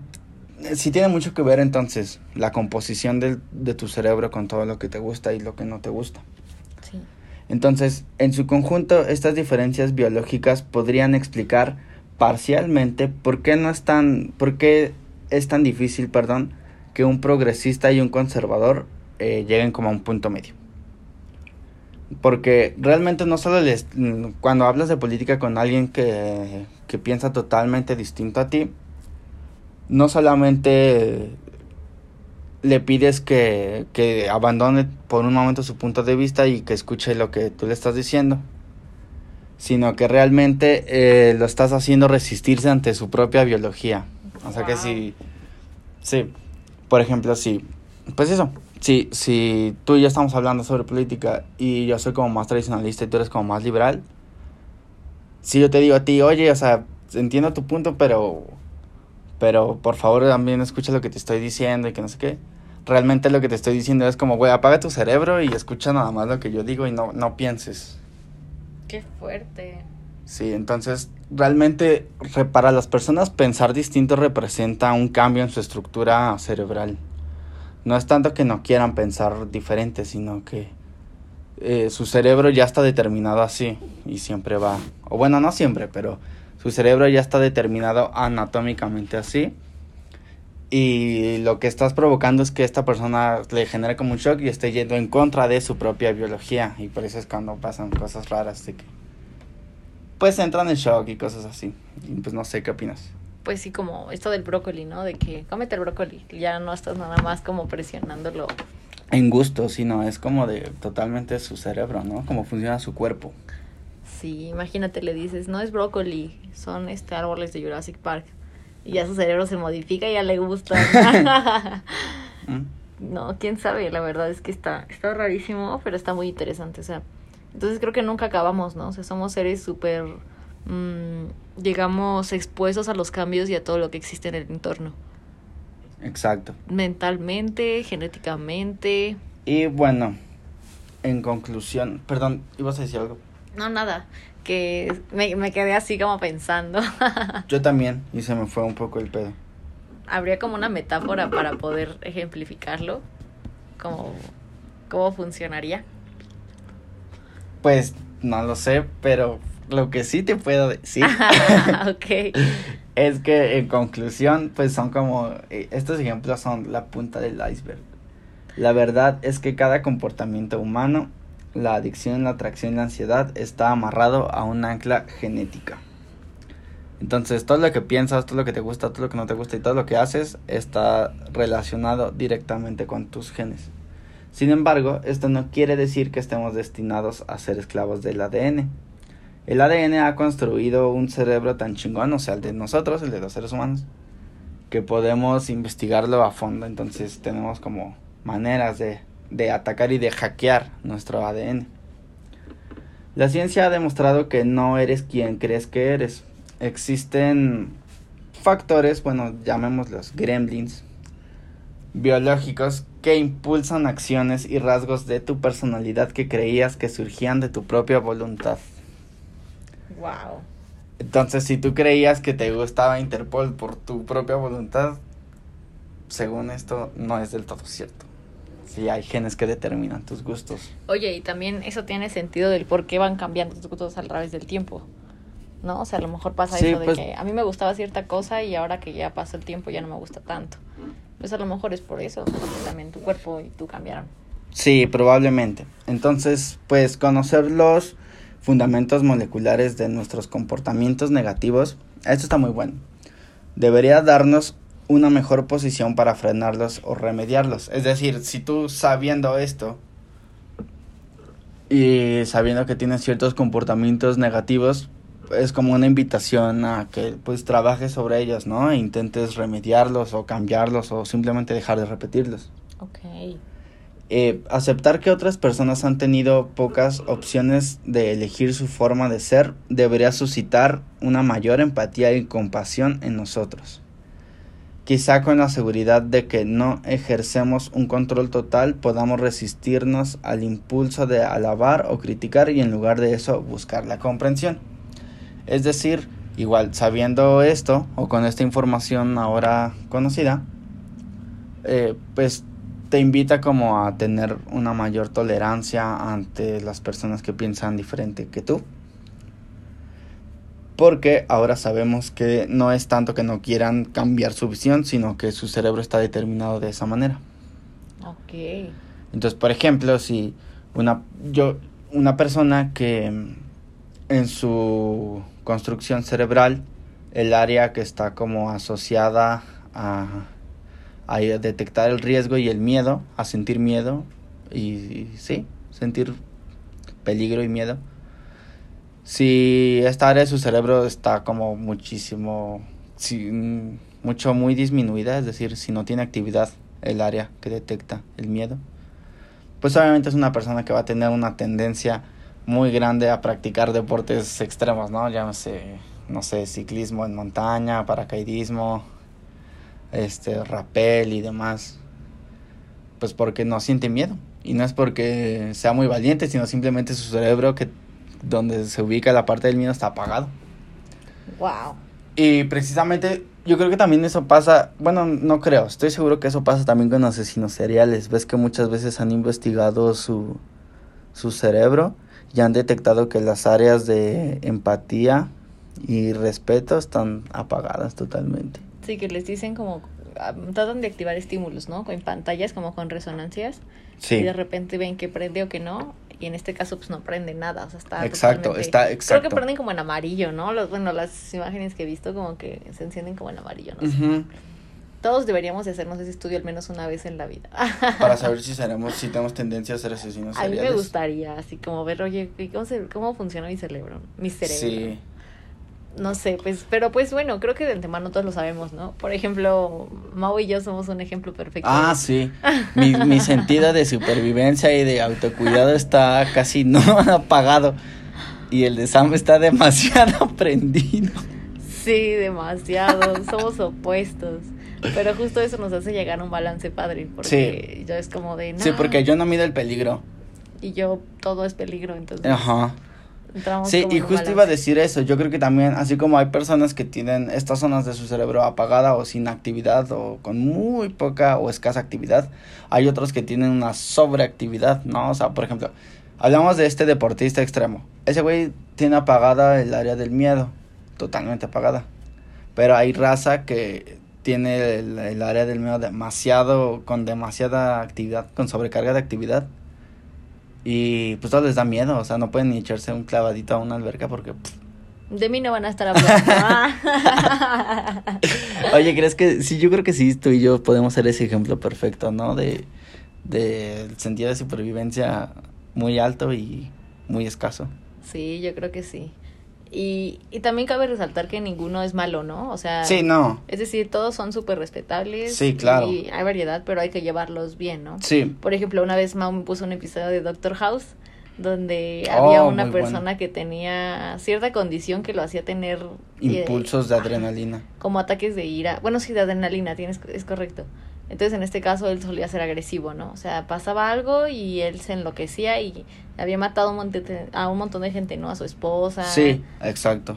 sí tiene mucho que ver entonces la composición del- de tu cerebro con todo lo que te gusta y lo que no te gusta. Sí. Entonces, en su conjunto, estas diferencias biológicas podrían explicar parcialmente por qué no es tan, por qué es tan difícil, perdón, que un progresista y un conservador eh, lleguen como a un punto medio. Porque realmente no solo les, mm, cuando hablas de política con alguien que, que piensa totalmente distinto a ti, no solamente le pides que, que abandone por un momento su punto de vista y que escuche lo que tú le estás diciendo, sino que realmente eh, lo estás haciendo resistirse ante su propia biología. O sea que Wow. si, sí, por ejemplo, si, pues eso, si, si tú y yo estamos hablando sobre política y yo soy como más tradicionalista y tú eres como más liberal, si yo te digo a ti, oye, o sea, entiendo tu punto, pero, pero por favor también escucha lo que te estoy diciendo y que no sé qué. Realmente lo que te estoy diciendo es como, güey, apaga tu cerebro y escucha nada más lo que yo digo y no, no pienses. Qué fuerte. Sí, entonces realmente re- para las personas pensar distinto representa un cambio en su estructura cerebral. No es tanto que no quieran pensar diferente, sino que eh, su cerebro ya está determinado así y siempre va, o bueno, no siempre, pero su cerebro ya está determinado anatómicamente así. Y lo que estás provocando es que esta persona le genere como un shock y esté yendo en contra de su propia biología. Y por eso es cuando pasan cosas raras de que pues entran en shock y cosas así. Y pues no sé qué opinas. Pues sí, como esto del brócoli, ¿no? De que cómete el brócoli. Ya no estás nada más como presionándolo. En gusto, sino es como de totalmente su cerebro, ¿no? Cómo funciona su cuerpo. Sí, imagínate, le dices, no es brócoli, son este árboles de Jurassic Park. Y ya su cerebro se modifica y ya le gusta. ¿Mm? no, quién sabe, la verdad es que está, está rarísimo, pero está muy interesante. O sea, entonces creo que nunca acabamos, ¿no? O sea, somos seres súper, mm, digamos, expuestos a los cambios y a todo lo que existe en el entorno. Exacto. Mentalmente, genéticamente. Y bueno, en conclusión, perdón, ibas a decir algo. No, nada. Que me, me quedé así como pensando. Yo también, y se me fue un poco el pedo. Habría como una metáfora para poder ejemplificarlo. Como, ¿Cómo funcionaría? Pues no lo sé, pero lo que sí te puedo decir ok. es que en conclusión, pues son como, eh, estos ejemplos son la punta del iceberg. La verdad es que cada comportamiento humano, la adicción, la atracción y la ansiedad está amarrado a un ancla genética. Entonces, todo lo que piensas, todo lo que te gusta, todo lo que no te gusta y todo lo que haces está relacionado directamente con tus genes. Sin embargo, esto no quiere decir que estemos destinados a ser esclavos del ADN. El ADN ha construido un cerebro tan chingón, o sea, el de nosotros, el de los seres humanos, que podemos investigarlo a fondo. Entonces tenemos como maneras de, de atacar y de hackear nuestro ADN. La ciencia ha demostrado que no eres quien crees que eres. Existen factores, bueno, llamémoslos gremlins, biológicos que impulsan acciones y rasgos de tu personalidad que creías que surgían de tu propia voluntad. Wow. Entonces, si tú creías que te gustaba Interpol por tu propia voluntad, según esto, no es del todo cierto. Sí, hay genes que determinan tus gustos. Oye, y también eso tiene sentido del por qué van cambiando tus gustos a través del tiempo. ¿No? O sea, a lo mejor pasa Sí, eso de pues- que a mí me gustaba cierta cosa y ahora que ya pasó el tiempo ya no me gusta tanto. Pues a lo mejor es por eso, porque también tu cuerpo y tú cambiaron. Sí, probablemente. Entonces, pues conocer los fundamentos moleculares de nuestros comportamientos negativos, esto está muy bueno. Debería darnos una mejor posición para frenarlos o remediarlos. Es decir, si tú sabiendo esto y sabiendo que tienes ciertos comportamientos negativos, es como una invitación a que pues trabajes sobre ellos, ¿no? E intentes remediarlos o cambiarlos o simplemente dejar de repetirlos. Ok. Eh, aceptar que otras personas han tenido pocas opciones de elegir su forma de ser debería suscitar una mayor empatía y compasión en nosotros. Quizá con la seguridad de que no ejercemos un control total podamos resistirnos al impulso de alabar o criticar y en lugar de eso buscar la comprensión. Es decir, igual sabiendo esto o con esta información ahora conocida, eh, pues te invita como a tener una mayor tolerancia ante las personas que piensan diferente que tú. Porque ahora sabemos que no es tanto que no quieran cambiar su visión, sino que su cerebro está determinado de esa manera. Ok. Entonces, por ejemplo, si una yo una persona que en su construcción cerebral el área que está como asociada a a detectar el riesgo y el miedo, a sentir miedo y, sí, sentir peligro y miedo. Si esta área de su cerebro está como muchísimo, mucho, muy disminuida, es decir, si no tiene actividad el área que detecta el miedo, pues obviamente es una persona que va a tener una tendencia muy grande a practicar deportes extremos, ¿no? Llámese, no sé, ciclismo en montaña, paracaidismo, este, rapel y demás. Pues porque no siente miedo. Y no es porque sea muy valiente, sino simplemente su cerebro que donde se ubica la parte del miedo está apagado. Wow. Y precisamente yo creo que también eso pasa, bueno, no creo, estoy seguro que eso pasa también con asesinos seriales. Ves que muchas veces han investigado su, su cerebro y han detectado que las áreas de empatía y respeto están apagadas totalmente. Sí, que les dicen como, ah, tratan de activar estímulos, ¿no? Con pantallas, como con resonancias. Sí. Y de repente ven que prende o que no. Y en este caso, pues no prende nada. O sea, está. Exacto, está exacto. Creo que prenden como en amarillo, ¿no? Los, bueno, las imágenes que he visto, como que se encienden como en amarillo, no sé. Todos deberíamos de hacernos ese estudio al menos una vez en la vida. Para saber si seremos, si tenemos tendencia a ser asesinos seriales. A mí me gustaría, así como ver, oye, ¿cómo, cómo funciona mi cerebro? Mi cerebro. Sí no sé, pues, pero pues bueno, creo que de antemano todos lo sabemos, ¿no? Por ejemplo, Mau y yo somos un ejemplo perfecto. Ah, sí. Mi, mi sentido de supervivencia y de autocuidado está casi no apagado. Y el de Sam está demasiado prendido. Sí, demasiado. somos opuestos. Pero justo eso nos hace llegar a un balance padre. Porque sí. yo es como de. Sí, porque yo no mido el peligro. Y yo todo es peligro, entonces. Ajá sí, y justo iba a decir eso. Yo creo que también, así como hay personas que tienen estas zonas de su cerebro apagada o sin actividad o con muy poca o escasa actividad, hay otros que tienen una sobreactividad, ¿no? O sea, por ejemplo, hablamos de este deportista extremo. Ese güey tiene apagada el área del miedo, totalmente apagada. Pero hay raza que tiene el, el área del miedo demasiado, con demasiada actividad, con sobrecarga de actividad y pues todo les da miedo, o sea, no pueden ni echarse un clavadito a una alberca porque... De mí no van a estar hablando. Oye, ¿crees que sí? Yo creo que sí, tú y yo podemos ser ese ejemplo perfecto, ¿no? De, de sentido de supervivencia muy alto y muy escaso. Sí, yo creo que sí. Y, y también cabe resaltar que ninguno es malo, ¿no? O sea, sí, no. Es decir, todos son súper respetables. Sí, claro. Y hay variedad, pero hay que llevarlos bien, ¿no? Sí. Por ejemplo, una vez Mau me puso un episodio de Doctor House donde había oh, una persona que tenía cierta condición que lo hacía tener eh, impulsos de adrenalina. Como ataques de ira. Bueno, sí, de adrenalina, tienes, es correcto. Entonces, en este caso, él solía ser agresivo, ¿no? O sea, pasaba algo y él se enloquecía y había matado un montón de, a un montón de gente, ¿no? A su esposa. Sí, exacto.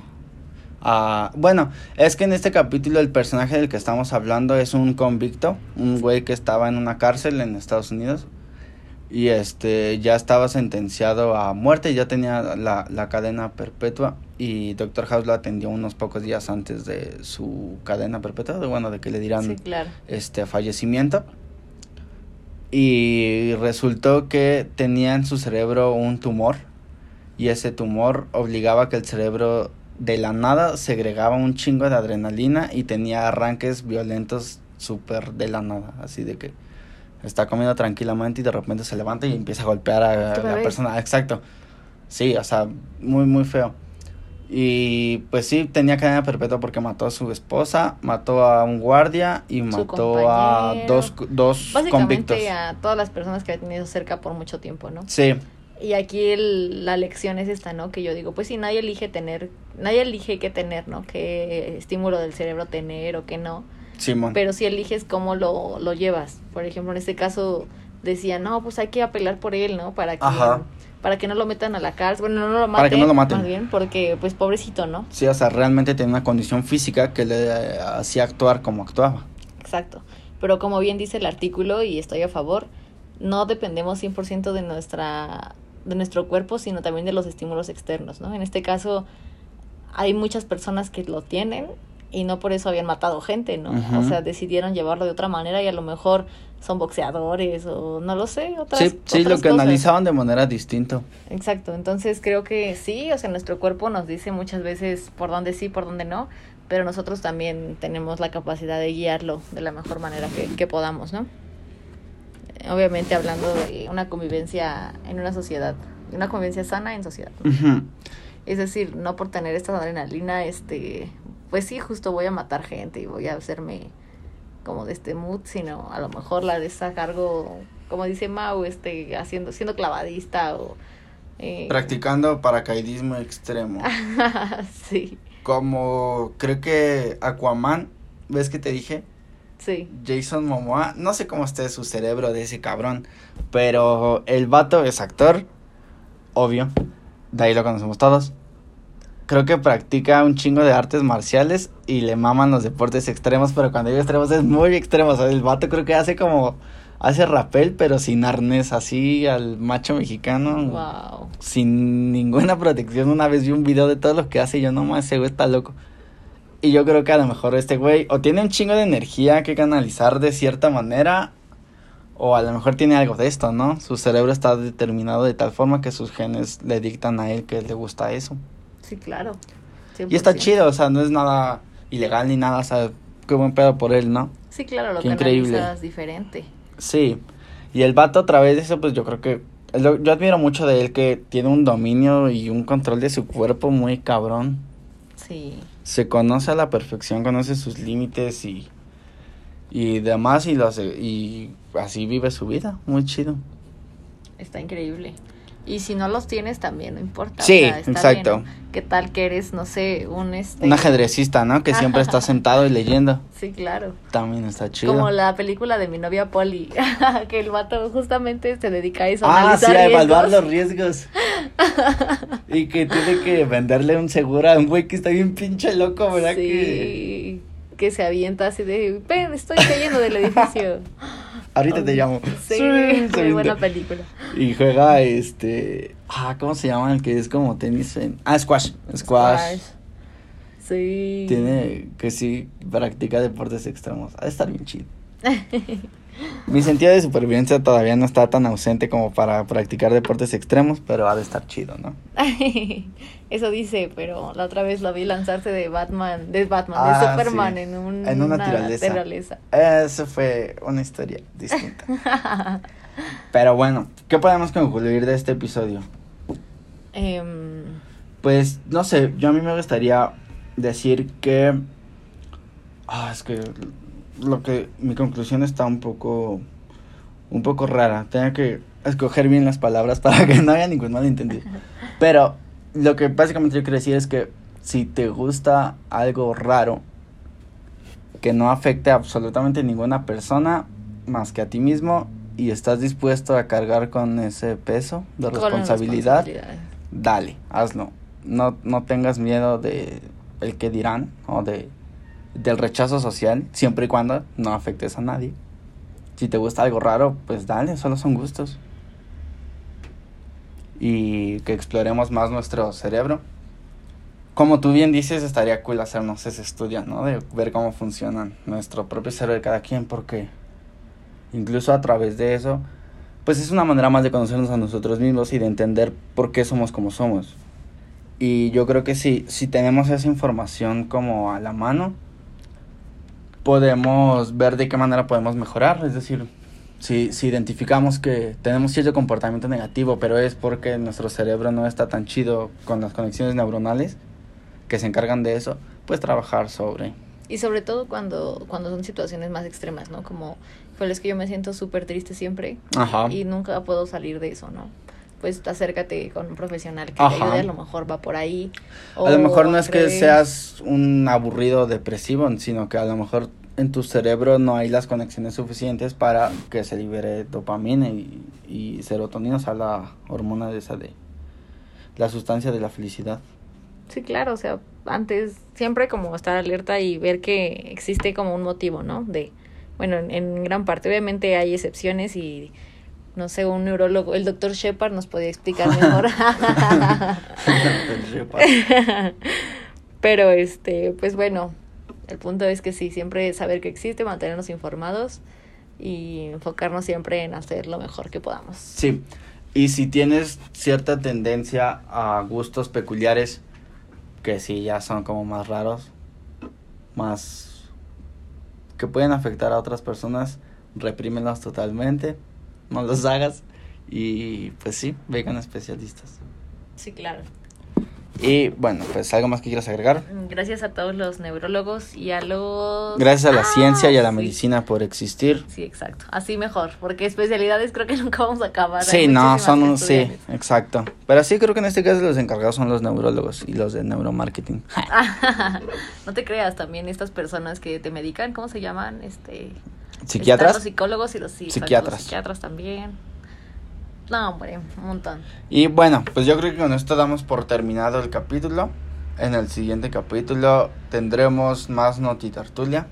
Ah, bueno, es que en este capítulo el personaje del que estamos hablando es un convicto, un güey que estaba en una cárcel en Estados Unidos y este ya estaba sentenciado a muerte, ya tenía la, la cadena perpetua y Doctor House lo atendió unos pocos días antes de su cadena perpetua, de, bueno, de que le dieran este fallecimiento. Y resultó que tenía en su cerebro un tumor y ese tumor obligaba a que el cerebro de la nada segregaba un chingo de adrenalina y tenía arranques violentos súper de la nada, así de que está comiendo tranquilamente y de repente se levanta y empieza a golpear a, la persona. Exacto. Sí, o sea, muy, muy feo. Y pues sí, tenía cadena perpetua porque mató a su esposa, mató a un guardia y mató a dos, dos Básicamente a todas las personas que ha tenido cerca por mucho tiempo, ¿no? Sí. Y aquí la lección es esta, ¿no? Que yo digo, pues si nadie elige tener, nadie elige qué tener, ¿no? Qué estímulo del cerebro tener o qué no. Pero si eliges cómo lo, lo llevas. Por ejemplo, en este caso decía, no, pues hay que apelar por él, ¿no? Para que, para que no lo metan a la cárcel. Bueno, no lo maten. Para que no lo maten. Más bien, porque, pues, pobrecito, ¿no? Sí, o sea, realmente tenía una condición física que le hacía actuar como actuaba. Exacto. Pero como bien dice el artículo, y estoy a favor, no dependemos 100% de nuestra de nuestro cuerpo, sino también de los estímulos externos, ¿no? En este caso, hay muchas personas que lo tienen y no por eso habían matado gente, ¿no? O sea, decidieron llevarlo de otra manera y a lo mejor son boxeadores o no lo sé, otras Sí, sí, lo que analizaban de manera distinta. Exacto, entonces creo que sí, o sea, nuestro cuerpo nos dice muchas veces por dónde sí, por dónde no, pero nosotros también tenemos la capacidad de guiarlo de la mejor manera que, que podamos, ¿no? Obviamente hablando de una convivencia en una sociedad, una convivencia sana en sociedad. Es decir, no por tener esta adrenalina, este, pues sí, justo voy a matar gente y voy a hacerme como de este mood, sino a lo mejor la de sacar algo, como dice Mau, este, haciendo, siendo clavadista o... eh, Practicando paracaidismo extremo. sí, Como creo que Aquaman, ¿ves que te dije? sí, Jason Momoa, no sé cómo esté su cerebro de ese cabrón, pero el vato es actor, obvio, de ahí lo conocemos todos. Creo que practica un chingo de artes marciales y le maman los deportes extremos, pero cuando digo extremos es muy extremo, o sea, el vato creo que hace como, hace rapel, pero sin arnés, así al macho mexicano, wow. sin ninguna protección. Una vez vi un video de todo lo que hace y yo no más, ese güey está loco. Y yo creo que a lo mejor este güey o tiene un chingo de energía que canalizar de cierta manera o a lo mejor tiene algo de esto, ¿no? Su cerebro está determinado de tal forma que sus genes le dictan a él que le gusta eso. Sí, claro. Y está 100%. chido, o sea, no es nada ilegal ni nada, o sea, qué buen pedo por él, ¿no? Sí, claro, lo Qué que increíble. diferente. Sí. Y el vato a través de eso, pues yo creo que yo admiro mucho de él que tiene un dominio y un control de su cuerpo muy cabrón. Sí, se conoce a la perfección, conoce sus límites y y demás y lo hace- y así vive su vida, muy chido. está increíble. Y si no los tienes también, no importa. Sí, está exacto. bien. ¿Qué tal que eres, no sé, un este... Un ajedrecista, ¿no? Que siempre está sentado y leyendo. Sí, claro. También está chido. Como la película de mi novia Polly, que el vato justamente se dedica a eso, a Ah, sí, a evaluar los riesgos. y que tiene que venderle un seguro a un güey que está bien pinche loco, ¿verdad? Que Sí, que se avienta así de, ven, estoy cayendo del edificio. Ahorita te llamo. Sí, muy buena película. Y juega este, ah, ¿cómo se llama el que es como tenis en Ah, squash. Squash. Sí. Tiene que sí practica deportes extremos. Ha de estar bien chido. Mi sentido de supervivencia todavía no está tan ausente como para practicar deportes extremos, pero ha de estar chido, ¿no? Eso dice, pero la otra vez lo vi lanzarse de Batman, de Batman, Ah, de Superman sí. en, un- En una tiraleza. tiraleza. Eso fue una historia distinta. Pero bueno, ¿qué podemos concluir de este episodio? Em, Pues no sé, yo a mí me gustaría decir que ah, es que lo que mi conclusión está un poco un poco rara. Tengo que escoger bien las palabras para que no haya ningún malentendido. Pero lo que básicamente yo quiero decir es que si te gusta algo raro que no afecte a absolutamente ninguna persona más que a ti mismo y estás dispuesto a cargar con ese peso de con responsabilidad, dale, hazlo. No, no tengas miedo de el que dirán o de del rechazo social, siempre y cuando no afectes a nadie. Si te gusta algo raro, pues dale, solo son gustos. Y que exploremos más nuestro cerebro. Como tú bien dices, estaría cool hacernos ese estudio, ¿no? De ver cómo funciona nuestro propio cerebro de cada quien, porque incluso a través de eso, pues es una manera más de conocernos a nosotros mismos y de entender por qué somos como somos. Y yo creo que si, si tenemos esa información como a la mano, podemos ver de qué manera podemos mejorar. Es decir, si, si identificamos que tenemos cierto comportamiento negativo, pero es porque nuestro cerebro no está tan chido con las conexiones neuronales que se encargan de eso, pues trabajar sobre. Y sobre todo cuando, cuando son situaciones más extremas, ¿no? Como, pues es que yo me siento súper triste siempre Ajá. y nunca puedo salir de eso, ¿no? Pues acércate con un profesional que te ayude, a lo mejor va por ahí. A lo mejor no es que seas un aburrido depresivo, sino que a lo mejor en tu cerebro no hay las conexiones suficientes para que se libere dopamina y, y serotonina, o sea, la hormona de esa de la sustancia de la felicidad. Sí, claro, o sea, antes siempre como estar alerta y ver que existe como un motivo, ¿no? De, bueno, en, en gran parte, obviamente hay excepciones y, no sé, un neurólogo, el doctor Shepard nos podía explicar mejor. Pero, este, pues bueno, el punto es que sí, siempre saber que existe, mantenernos informados y enfocarnos siempre en hacer lo mejor que podamos. Sí, y si tienes cierta tendencia a gustos peculiares, que sí ya son como más raros, más que pueden afectar a otras personas, reprímelos totalmente, no los hagas y pues sí, vengan especialistas. Sí, claro. Y bueno, pues algo más que quieras agregar. Gracias a todos los neurólogos y a los... Gracias a la Ah, ciencia y a la sí. medicina por existir. Sí, exacto. Así mejor, porque especialidades creo que nunca vamos a acabar. Sí, no, son un, sí, exacto. Pero sí creo que en este caso los encargados son los neurólogos y los de neuromarketing. no te creas, también estas personas que te medican, ¿cómo se llaman? Este... Están ¿Psiquiatras? los psicólogos y los, Psiquiatras. los psiquiatras también. No, hombre, un montón. Y bueno, pues yo creo que con esto damos por terminado el capítulo. En el siguiente capítulo tendremos más Noti Tertulia.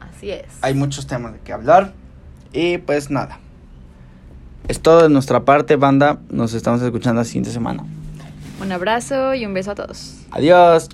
Así es. Hay muchos temas de que hablar. Y pues nada. Es todo de nuestra parte, banda. Nos estamos escuchando la siguiente semana. Un abrazo y un beso a todos. Adiós.